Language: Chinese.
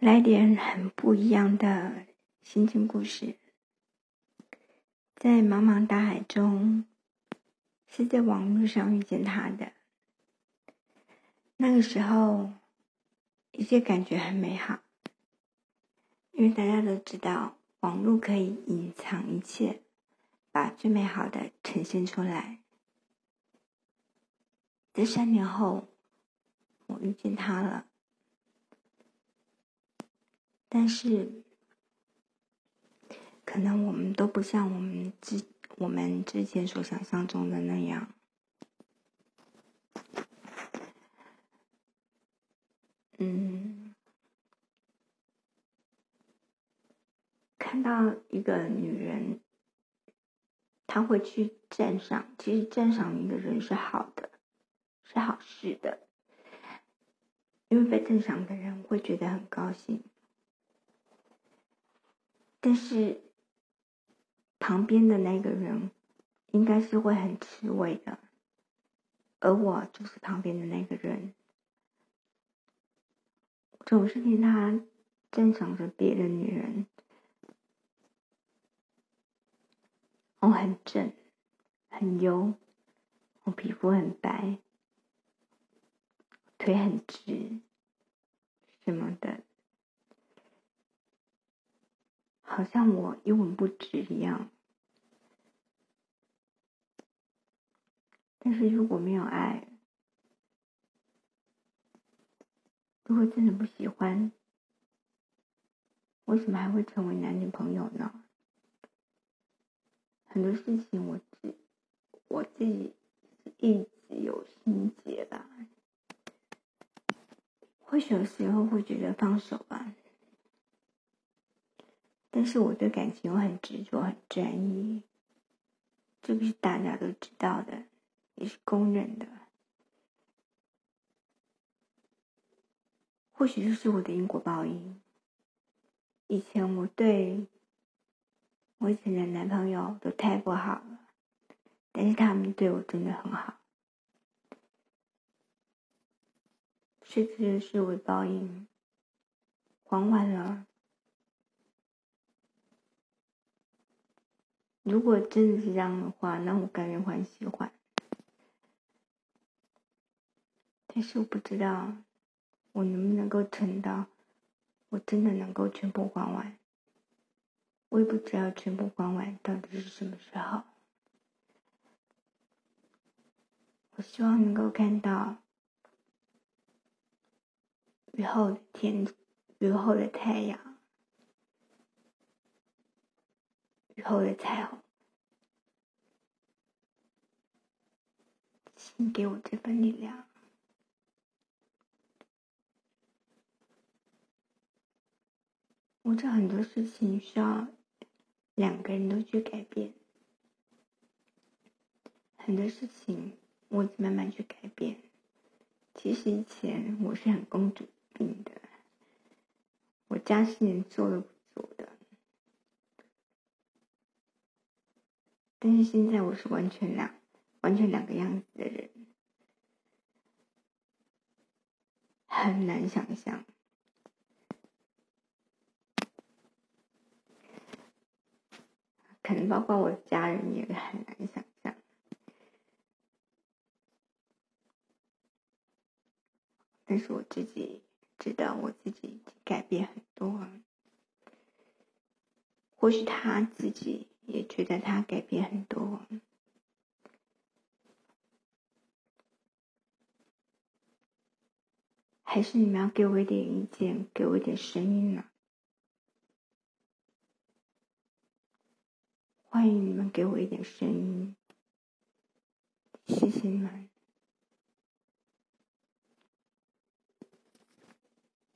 来点很不一样的心情故事。在茫茫大海中，是在网络上遇见他的。那个时候，一切感觉很美好，因为大家都知道，网络可以隐藏一切，把最美好的呈现出来。在三年后，我遇见他了。但是，可能我们都不像我们之我们之前所想象中的那样。嗯，看到一个女人，她会去赞赏，其实赞赏一个人是好的，是好事的，因为被赞赏的人会觉得很高兴。但是，旁边的那个人应该是会很吃味的，而我就是旁边的那个人，总是听他赞赏着别的女人，我很正，很优，我皮肤很白，腿很直，什么的。好像我一文不值一样，但是如果没有爱，如果真的不喜欢，为什么还会成为男女朋友呢？很多事情我自我自己一直有心结吧，或许有时候会觉得放手吧。但是我对感情我很执着、很专一，这个是大家都知道的，也是公认的。或许就是我的因果报应。以前我对我以前的男朋友都太不好了，但是他们对我真的很好，这次是我的报应，还完了。如果真的是这样的话，那我甘愿还喜欢。但是我不知道我能不能够撑到，我真的能够全部还完。我也不知道全部还完到底是什么时候。我希望能够看到雨后的天，雨后的太阳。雨后的彩虹，请给我这份力量。我这很多事情需要两个人都去改变，很多事情我慢慢去改变。其实以前我是很公主病的，我家是做都不做的。但是现在我是完全两完全两个样子的人，很难想象，可能包括我的家人也很难想象。但是我自己知道，我自己已经改变很多，或许他自己。也觉得他改变很多，还是你们要给我一点意见，给我一点声音呢？欢迎你们给我一点声音，谢谢你们。